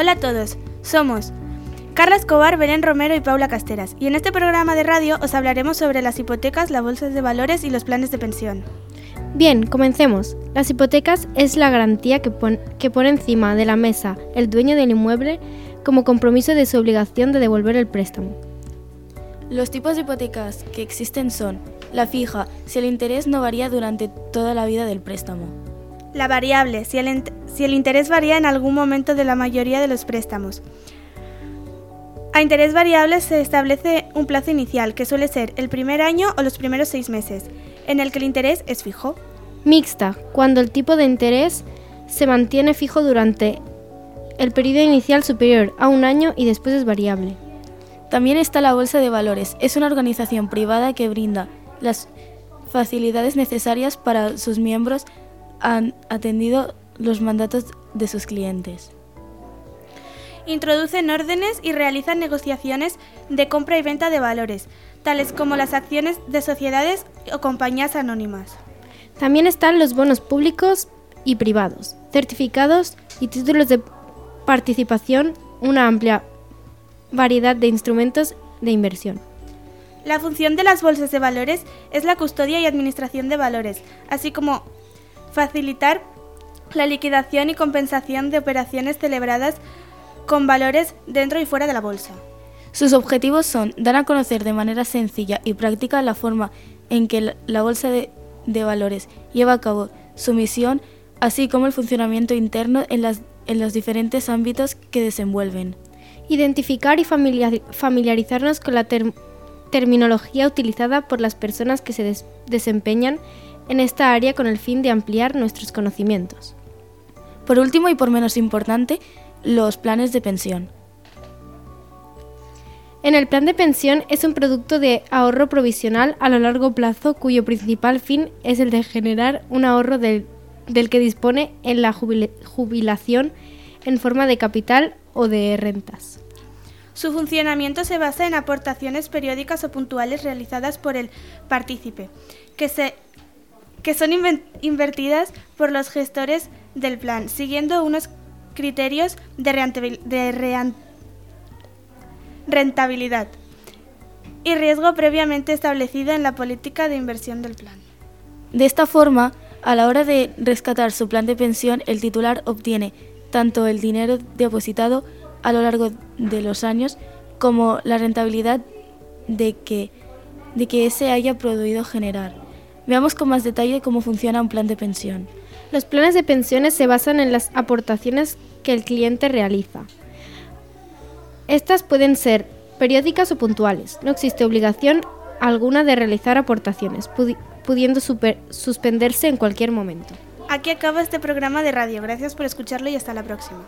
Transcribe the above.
Hola a todos, somos Carla Escobar, Belén Romero y Paula Casteras, y en este programa de radio os hablaremos sobre las hipotecas, las bolsas de valores y los planes de pensión. Bien, comencemos. Las hipotecas es la garantía que, que pone encima de la mesa el dueño del inmueble como compromiso de su obligación de devolver el préstamo. Los tipos de hipotecas que existen son la fija, si el interés no varía durante toda la vida del préstamo. La variable, si el, si el interés varía en algún momento de la mayoría de los préstamos. A interés variable se establece un plazo inicial, que suele ser el primer año o los primeros seis meses, en el que el interés es fijo. Mixta, cuando el tipo de interés se mantiene fijo durante el periodo inicial superior a un año y después es variable. También está la Bolsa de Valores. Es una organización privada que brinda las facilidades necesarias para sus miembros han atendido los mandatos de sus clientes. Introducen órdenes y realizan negociaciones de compra y venta de valores, tales como las acciones de sociedades o compañías anónimas. También están los bonos públicos y privados, certificados y títulos de participación, una amplia variedad de instrumentos de inversión. La función de las bolsas de valores es la custodia y administración de valores, así como facilitar la liquidación y compensación de operaciones celebradas con valores dentro y fuera de la bolsa. Sus objetivos son dar a conocer de manera sencilla y práctica la forma en que la bolsa de, valores lleva a cabo su misión, así como el funcionamiento interno en, los diferentes ámbitos que desenvuelven. Identificar y familiarizarnos con la terminología utilizada por las personas que se desempeñan en esta área con el fin de ampliar nuestros conocimientos. Por último y por menos importante, los planes de pensión. En el plan de pensión es un producto de ahorro provisional a lo largo plazo cuyo principal fin es el de generar un ahorro del, del que dispone en la jubilación en forma de capital o de rentas. Su funcionamiento se basa en aportaciones periódicas o puntuales realizadas por el partícipe, que, se, que son invertidas por los gestores del plan, siguiendo unos criterios de rentabilidad y riesgo previamente establecido en la política de inversión del plan. De esta forma, a la hora de rescatar su plan de pensión, el titular obtiene tanto el dinero depositado a lo largo de los años como la rentabilidad de que, de que ese haya podido generar. Veamos con más detalle cómo funciona un plan de pensión. Los planes de pensiones se basan en las aportaciones que el cliente realiza. Estas pueden ser periódicas o puntuales. No existe obligación alguna de realizar aportaciones, pudiendo suspenderse en cualquier momento. Aquí acaba este programa de radio. Gracias por escucharlo y hasta la próxima.